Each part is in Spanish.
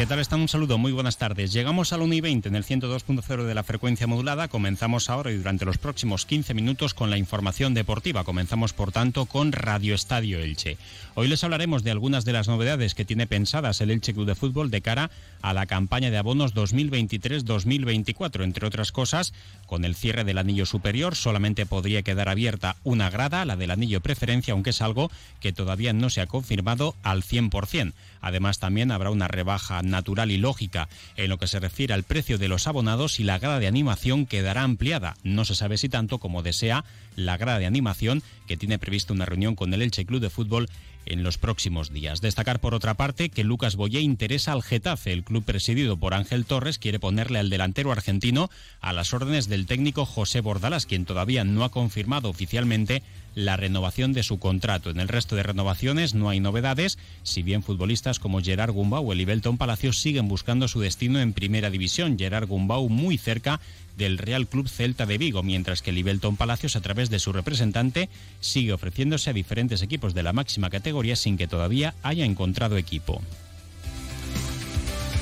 ¿Qué tal están? Un saludo, muy buenas tardes. Llegamos al 1 y 20 en el 102.0 de la frecuencia modulada. Comenzamos ahora y durante los próximos 15 minutos con la información deportiva. Comenzamos, por tanto, con Radio Estadio Elche. Hoy les hablaremos de algunas de las novedades que tiene pensadas el Elche Club de Fútbol de cara a la campaña de abonos 2023-2024. Entre otras cosas, con el cierre del anillo superior solamente podría quedar abierta una grada, la del anillo preferencia, aunque es algo que todavía no se ha confirmado al 100%. Además, también habrá una rebaja natural y lógica en lo que se refiere al precio de los abonados y la grada de animación quedará ampliada. No se sabe si tanto como desea la grada de animación que tiene previsto una reunión con el Elche Club de Fútbol en los próximos días. Destacar por otra parte que Lucas Boyé interesa al Getafe. El club presidido por Ángel Torres quiere ponerle al delantero argentino a las órdenes del técnico José Bordalas, quien todavía no ha confirmado oficialmente la renovación de su contrato. En el resto de renovaciones no hay novedades, si bien futbolistas como Gerard Gumbau y Libelton Palacios siguen buscando su destino en primera división. Gerard Gumbau muy cerca del Real Club Celta de Vigo, mientras que Libelton Palacios, a través de su representante, sigue ofreciéndose a diferentes equipos de la máxima categoría sin que todavía haya encontrado equipo.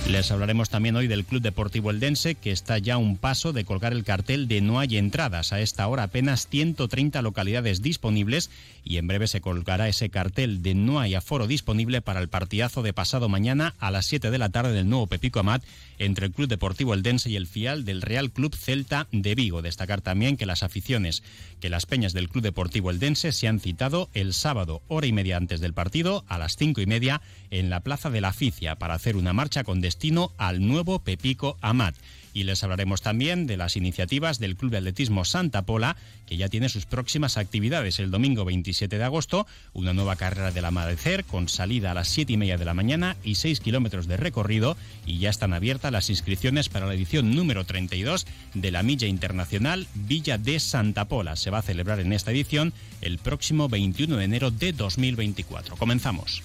Les hablaremos también hoy del Club Deportivo Eldense, que está ya a un paso de colgar el cartel de no hay entradas. A esta hora apenas 130 localidades disponibles y en breve se colgará ese cartel de no hay aforo disponible para el partidazo de pasado mañana a las 7 de la tarde del nuevo Pepico Amat entre el Club Deportivo Eldense y el FIAL del Real Club Celta de Vigo. Destacar también que las aficiones, que las peñas del Club Deportivo Eldense se han citado el sábado, hora y media antes del partido, a las cinco y media, en la Plaza de la Aficia, para hacer una marcha con destino al nuevo Pepico Amat y les hablaremos también de las iniciativas del Club de Atletismo Santa Pola, que ya tiene sus próximas actividades el domingo 27 de agosto, una nueva carrera del amanecer con salida a las 7 y media de la mañana y 6 kilómetros de recorrido y ya están abiertas las inscripciones para la edición número 32 de la Milla Internacional Villa de Santa Pola. Se va a celebrar en esta edición el próximo 21 de enero de 2024. Comenzamos.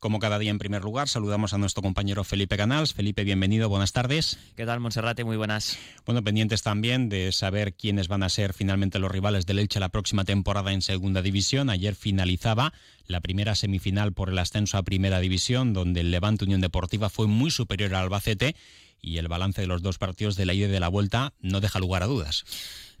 Como cada día, en primer lugar, saludamos a nuestro compañero Felipe Canals. Felipe, bienvenido, buenas tardes. ¿Qué tal, Monserrate? Muy buenas. Bueno, pendientes también de saber quiénes van a ser finalmente los rivales del Elche la próxima temporada en Segunda División. Ayer finalizaba la primera semifinal por el ascenso a Primera División, donde el Levante Unión Deportiva fue muy superior al Albacete y el balance de los dos partidos de la ida y de la vuelta no deja lugar a dudas.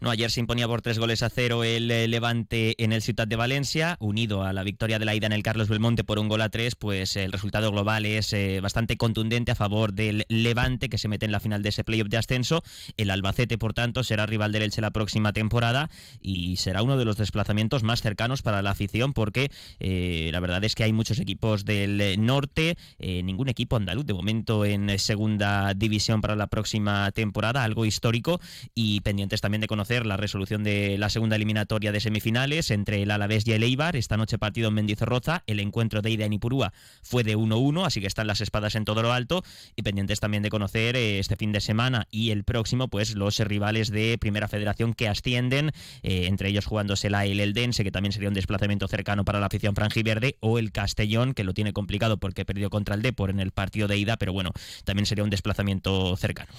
No, ayer se imponía por tres goles a cero el eh, Levante en el Ciudad de Valencia, unido a la victoria de la ida en el Carlos Belmonte por un gol a tres, pues el resultado global es eh, bastante contundente a favor del Levante que se mete en la final de ese playoff de ascenso. El Albacete, por tanto, será rival del Elche la próxima temporada y será uno de los desplazamientos más cercanos para la afición porque eh, la verdad es que hay muchos equipos del norte, ningún equipo andaluz de momento en segunda división para la próxima temporada, algo histórico y pendientes también de conocer la resolución de la segunda eliminatoria de semifinales entre el Alavés y el Eibar. Esta noche partido en Mendizorroza. El encuentro de ida en Ipurúa fue de 1-1, así que están las espadas en todo lo alto. Y pendientes también de conocer eh, este fin de semana y el próximo, pues los rivales de Primera Federación que ascienden, eh, entre ellos jugándose la el Eldense, que también sería un desplazamiento cercano para la afición franjiverde, o el Castellón, que lo tiene complicado porque perdió contra el Depor en el partido de ida, pero bueno, también sería un desplazamiento cercano.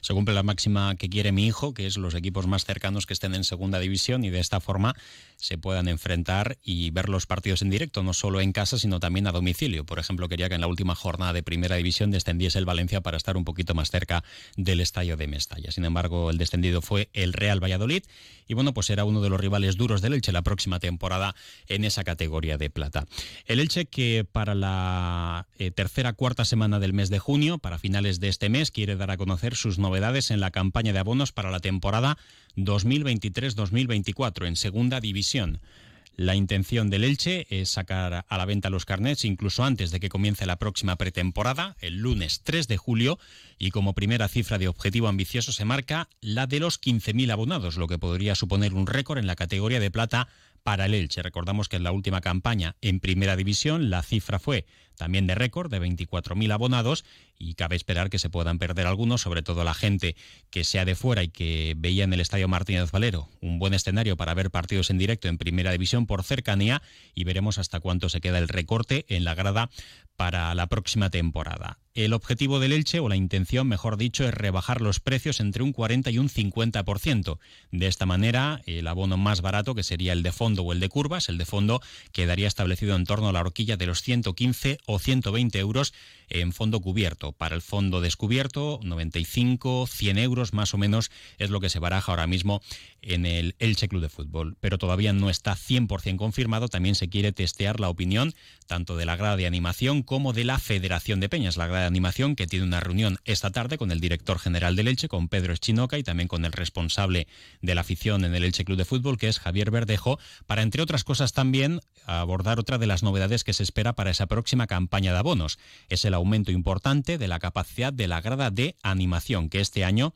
Se cumple la máxima que quiere mi hijo, que es los equipos más cercanos que estén en segunda división y de esta forma se puedan enfrentar y ver los partidos en directo, no solo en casa, sino también a domicilio. Por ejemplo, quería que en la última jornada de primera división descendiese el Valencia para estar un poquito más cerca del estadio de Mestalla. Sin embargo, el descendido fue el Real Valladolid y bueno, pues era uno de los rivales duros del Elche la próxima temporada en esa categoría de plata. El Elche que para la eh, tercera cuarta semana del mes de junio, para finales de este mes, quiere dar a conocer sus novedades en la campaña de abonos para la temporada 2023-2024 en segunda división. La intención del Elche es sacar a la venta los carnets incluso antes de que comience la próxima pretemporada, el lunes 3 de julio, y como primera cifra de objetivo ambicioso se marca la de los 15.000 abonados, lo que podría suponer un récord en la categoría de plata para el Elche. Recordamos que en la última campaña en Primera División la cifra fue también de récord de 24.000 abonados y cabe esperar que se puedan perder algunos, sobre todo la gente que sea de fuera y que veía en el Estadio Martínez Valero un buen escenario para ver partidos en directo en Primera División por cercanía y veremos hasta cuánto se queda el recorte en la grada para la próxima temporada. El objetivo del Elche, o la intención, mejor dicho, es rebajar los precios entre un 40 y un 50%. De esta manera, el abono más barato, que sería el de fondo o el de curvas, el de fondo quedaría establecido en torno a la horquilla de los 115 o 120 euros en fondo cubierto. Para el fondo descubierto, 95, 100 euros más o menos es lo que se baraja ahora mismo en el Elche Club de Fútbol. Pero todavía no está 100% confirmado. También se quiere testear la opinión tanto de la grada de animación como de la Federación de Peñas. La grada de animación que tiene una reunión esta tarde con el director general del Elche, con Pedro Eschinoca y también con el responsable de la afición en el Elche Club de Fútbol, que es Javier Verdejo, para entre otras cosas también abordar otra de las novedades que se espera para esa próxima campaña de abonos. Es el aumento importante de la capacidad de la grada de animación, que este año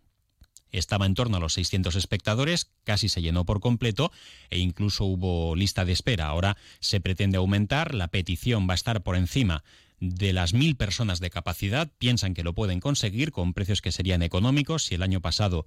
estaba en torno a los 600 espectadores, casi se llenó por completo e incluso hubo lista de espera. Ahora se pretende aumentar, la petición va a estar por encima de las mil personas de capacidad, piensan que lo pueden conseguir con precios que serían económicos. Si el año pasado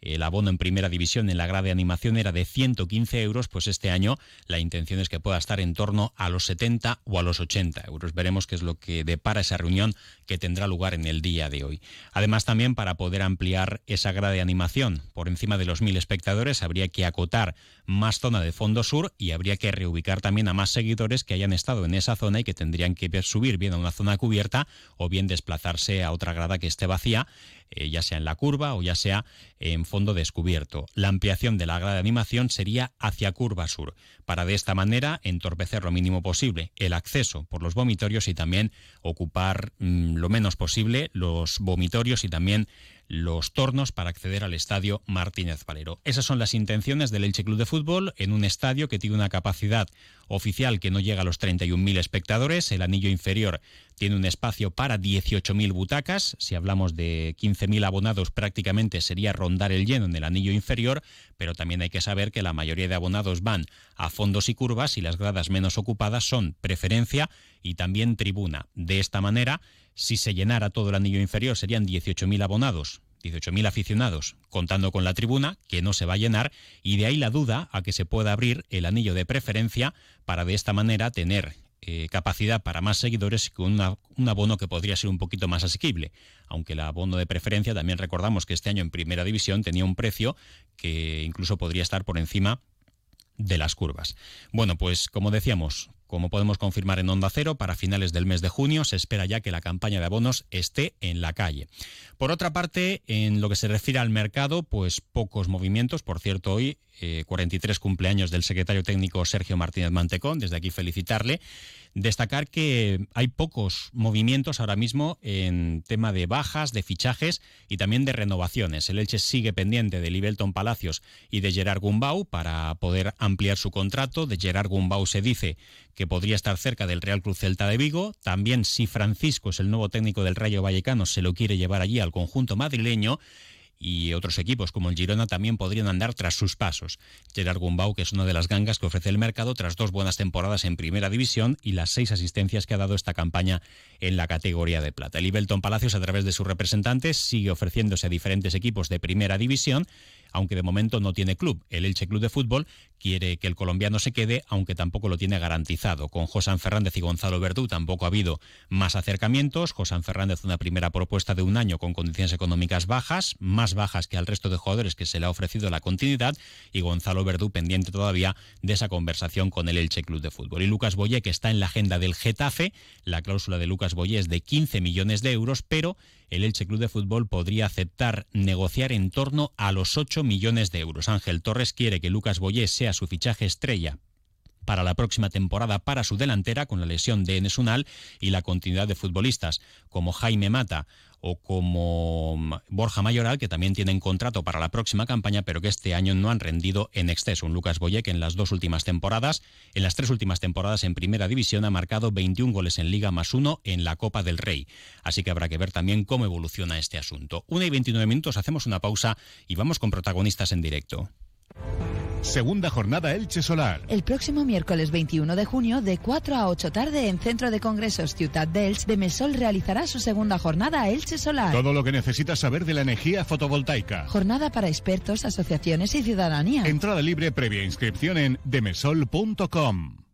el abono en primera división en la grada de animación era de 115 euros, pues este año la intención es que pueda estar en torno a los 70 o a los 80 euros. Veremos qué es lo que depara esa reunión que tendrá lugar en el día de hoy. Además, también para poder ampliar esa grada de animación por encima de los mil espectadores, habría que acotar más zona de fondo sur y habría que reubicar también a más seguidores que hayan estado en esa zona y que tendrían que subir bien a una zona cubierta o bien desplazarse a otra grada que esté vacía eh, ya sea en la curva o ya sea en fondo descubierto. La ampliación de la grada de animación sería hacia curva sur, para de esta manera entorpecer lo mínimo posible el acceso por los vomitorios y también ocupar mm, lo menos posible los vomitorios y también los tornos para acceder al estadio Martínez Valero. Esas son las intenciones del Elche Club de Fútbol en un estadio que tiene una capacidad oficial que no llega a los 31.000 espectadores. El anillo inferior tiene un espacio para 18.000 butacas. Si hablamos de 15.000 abonados, prácticamente sería rondar el lleno en el anillo inferior, pero también hay que saber que la mayoría de abonados van a fondos y curvas y las gradas menos ocupadas son preferencia y también tribuna. De esta manera, si se llenara todo el anillo inferior serían 18.000 abonados, 18.000 aficionados, contando con la tribuna, que no se va a llenar, y de ahí la duda a que se pueda abrir el anillo de preferencia para de esta manera tener eh, capacidad para más seguidores con un abono que podría ser un poquito más asequible. Aunque el abono de preferencia también recordamos que este año en primera división tenía un precio que incluso podría estar por encima de las curvas. Bueno, pues como decíamos, como podemos confirmar en Onda Cero, para finales del mes de junio se espera ya que la campaña de abonos esté en la calle. Por otra parte, en lo que se refiere al mercado, pues pocos movimientos. Por cierto, hoy 43 eh, cumpleaños del secretario técnico Sergio Martínez Mantecón. Desde aquí felicitarle. Destacar que hay pocos movimientos ahora mismo en tema de bajas, de fichajes y también de renovaciones. El Elche sigue pendiente de Libelton Palacios y de Gerard Gumbau para poder ampliar su contrato. De Gerard Gumbau se dice que podría estar cerca del Real Cruz Celta de Vigo. También si Francisco es el nuevo técnico del Rayo Vallecano, se lo quiere llevar allí al conjunto madrileño y otros equipos como el Girona también podrían andar tras sus pasos. Gerard Gumbau, que es una de las gangas que ofrece el mercado tras dos buenas temporadas en Primera División y las seis asistencias que ha dado esta campaña en la categoría de plata. El Ibelton Palacios, a través de sus representantes, sigue ofreciéndose a diferentes equipos de Primera División aunque de momento no tiene club. El Elche Club de Fútbol quiere que el colombiano se quede, aunque tampoco lo tiene garantizado. Con José Fernández y Gonzalo Verdú tampoco ha habido más acercamientos. José Fernández una primera propuesta de un año con condiciones económicas bajas, más bajas que al resto de jugadores que se le ha ofrecido la continuidad, y Gonzalo Verdú pendiente todavía de esa conversación con el Elche Club de Fútbol. Y Lucas Boyé, que está en la agenda del Getafe, la cláusula de Lucas Boyé es de 15 millones de euros, pero el Elche Club de Fútbol podría aceptar negociar en torno a los 8 millones de euros. Ángel Torres quiere que Lucas Boyé sea su fichaje estrella para la próxima temporada para su delantera con la lesión de Enesunal y la continuidad de futbolistas como Jaime Mata o como mm, Borja Mayoral, que también tienen contrato para la próxima campaña, pero que este año no han rendido en exceso. Un Lucas Boyek en las dos últimas temporadas, en las tres últimas temporadas en Primera División ha marcado 21 goles en Liga más uno en la Copa del Rey. Así que habrá que ver también cómo evoluciona este asunto. Una y 29 minutos, hacemos una pausa y vamos con protagonistas en directo. Segunda jornada Elche Solar. El próximo miércoles 21 de junio, de 4 a 8 tarde, en Centro de Congresos Ciutat de Elche, de Mesol realizará su segunda jornada Elche Solar. Todo lo que necesitas saber de la energía fotovoltaica. Jornada para expertos, asociaciones y ciudadanía. Entrada libre previa inscripción en demesol.com.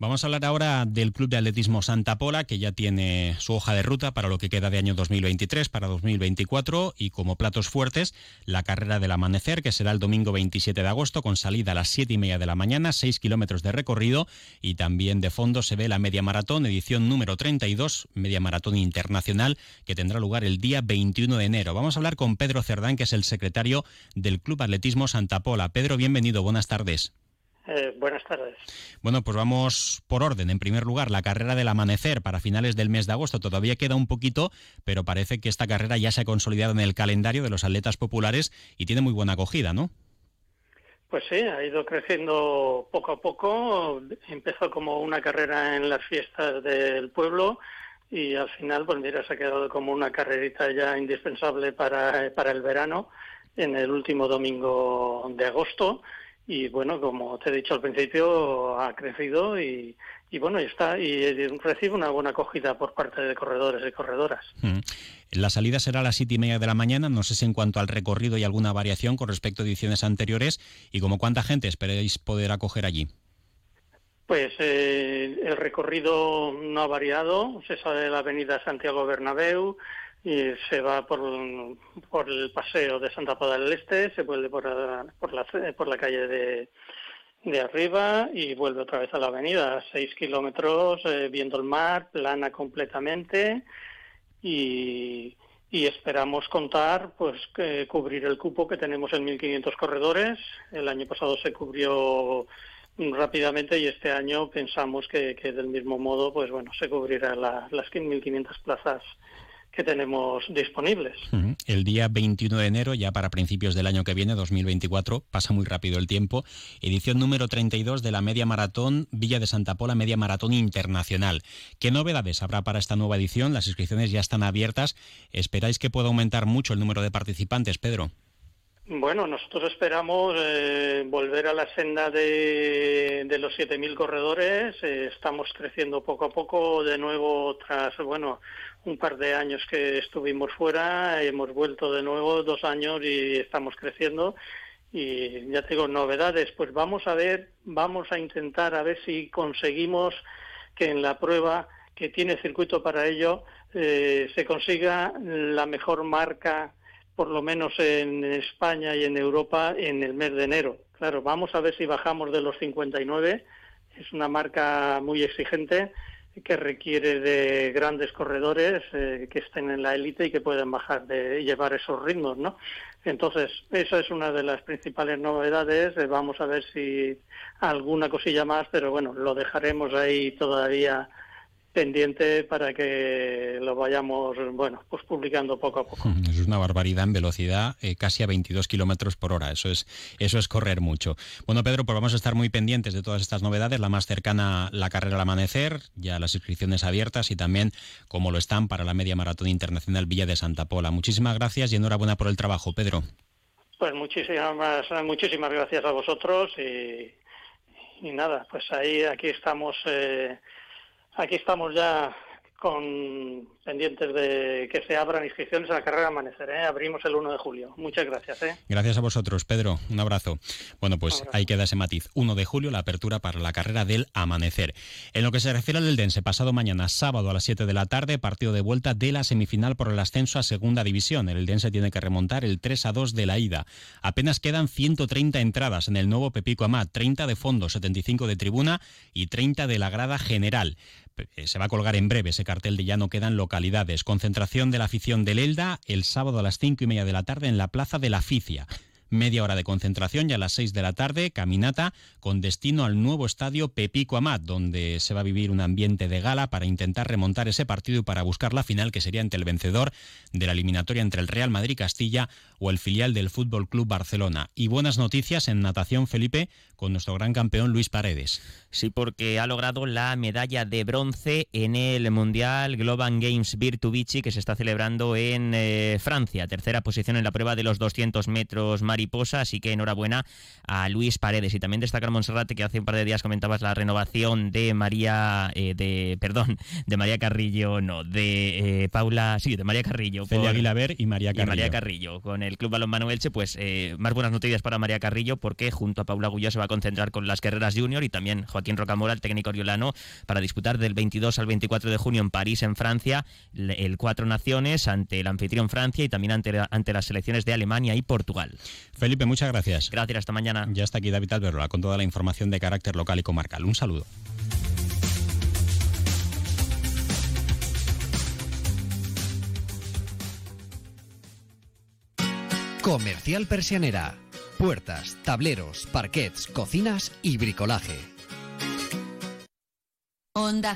Vamos a hablar ahora del Club de Atletismo Santa Pola, que ya tiene su hoja de ruta para lo que queda de año 2023, para 2024, y como platos fuertes, la carrera del amanecer, que será el domingo 27 de agosto, con salida a las 7 y media de la mañana, 6 kilómetros de recorrido, y también de fondo se ve la media maratón, edición número 32, media maratón internacional, que tendrá lugar el día 21 de enero. Vamos a hablar con Pedro Cerdán, que es el secretario del Club Atletismo Santa Pola. Pedro, bienvenido, buenas tardes. Eh, buenas tardes. Bueno, pues vamos por orden. En primer lugar, la carrera del amanecer para finales del mes de agosto. Todavía queda un poquito, pero parece que esta carrera ya se ha consolidado en el calendario de los atletas populares y tiene muy buena acogida, ¿no? Pues sí, ha ido creciendo poco a poco. Empezó como una carrera en las fiestas del pueblo y al final, pues mira, se ha quedado como una carrerita ya indispensable para, para el verano en el último domingo de agosto y bueno, como te he dicho al principio, ha crecido y, y bueno, está y recibe una buena acogida por parte de corredores y corredoras. Mm. La salida será a las siete y media de la mañana, no sé si en cuanto al recorrido hay alguna variación con respecto a ediciones anteriores y como cuánta gente esperáis poder acoger allí. Pues eh, el recorrido no ha variado, se sale de la avenida Santiago Bernabéu, y se va por, por el paseo de Santa Pola del Este, se vuelve por, por, la, por la calle de, de arriba y vuelve otra vez a la avenida, seis kilómetros eh, viendo el mar, plana completamente y, y esperamos contar, pues que cubrir el cupo que tenemos en 1.500 corredores. El año pasado se cubrió rápidamente y este año pensamos que, que del mismo modo, pues bueno, se cubrirá las 1.500 plazas que tenemos disponibles. El día 21 de enero, ya para principios del año que viene, 2024, pasa muy rápido el tiempo, edición número 32 de la Media Maratón Villa de Santa Pola, Media Maratón Internacional. ¿Qué novedades habrá para esta nueva edición? Las inscripciones ya están abiertas. ¿Esperáis que pueda aumentar mucho el número de participantes, Pedro? Bueno, nosotros esperamos eh, volver a la senda de, de los 7.000 corredores. Eh, estamos creciendo poco a poco. De nuevo tras, bueno, un par de años que estuvimos fuera, hemos vuelto de nuevo dos años y estamos creciendo. Y ya tengo novedades, pues vamos a ver, vamos a intentar a ver si conseguimos que en la prueba que tiene circuito para ello eh, se consiga la mejor marca, por lo menos en España y en Europa, en el mes de enero. Claro, vamos a ver si bajamos de los 59, es una marca muy exigente que requiere de grandes corredores eh, que estén en la élite y que puedan bajar de llevar esos ritmos, ¿no? Entonces, esa es una de las principales novedades. Eh, vamos a ver si alguna cosilla más, pero bueno, lo dejaremos ahí todavía pendiente para que lo vayamos, bueno, pues publicando poco a poco. Es una barbaridad en velocidad, eh, casi a 22 kilómetros por hora. Eso es, eso es correr mucho. Bueno, Pedro, pues vamos a estar muy pendientes de todas estas novedades. La más cercana, la carrera al amanecer, ya las inscripciones abiertas y también como lo están para la media maratón internacional Villa de Santa Pola. Muchísimas gracias y enhorabuena por el trabajo, Pedro. Pues muchísimas, muchísimas gracias a vosotros y, y nada, pues ahí aquí estamos. Eh, Aquí estamos ya con pendientes de que se abran inscripciones a la carrera Amanecer. ¿eh? Abrimos el 1 de julio. Muchas gracias. ¿eh? Gracias a vosotros, Pedro. Un abrazo. Bueno, pues ahí queda ese matiz. 1 de julio, la apertura para la carrera del Amanecer. En lo que se refiere al del Dense, pasado mañana, sábado a las 7 de la tarde, partido de vuelta de la semifinal por el ascenso a Segunda División. El Dense tiene que remontar el 3 a 2 de la ida. Apenas quedan 130 entradas en el nuevo Pepico Amat, 30 de fondo, 75 de tribuna y 30 de la grada general. Eh, se va a colgar en breve ese cartel de ya no quedan Concentración de la afición del Elda el sábado a las cinco y media de la tarde en la Plaza de la Aficia. Media hora de concentración y a las 6 de la tarde caminata con destino al nuevo estadio Pepico Amat, donde se va a vivir un ambiente de gala para intentar remontar ese partido y para buscar la final que sería ante el vencedor de la eliminatoria entre el Real Madrid Castilla o el filial del Fútbol Club Barcelona. Y buenas noticias en natación Felipe con nuestro gran campeón Luis Paredes. Sí, porque ha logrado la medalla de bronce en el Mundial Global Games Virtubici que se está celebrando en eh, Francia. Tercera posición en la prueba de los 200 metros mariposa, así que enhorabuena a Luis Paredes. Y también destacar Monserrate que hace un par de días comentabas la renovación de María, eh, de perdón, de María Carrillo, no, de eh, Paula, sí, de María Carrillo. Celia Aguilaber y María Carrillo. María Carrillo. Con el Club Balonmano Elche, pues más buenas noticias para María Carrillo porque junto a Paula Gullo se va a concentrar con las carreras junior y también Joaquín Rocamora, el técnico oriolano, para disputar del 22 al 24 de junio en París, en Francia, el Cuatro Naciones ante el anfitrión Francia y también ante, ante las selecciones de Alemania y Portugal. Felipe, muchas gracias. Gracias, hasta mañana. Ya está aquí David Alberola con toda la información de carácter local y comarcal. Un saludo. Comercial Persianera. Puertas, tableros, parquets, cocinas y bricolaje. Onda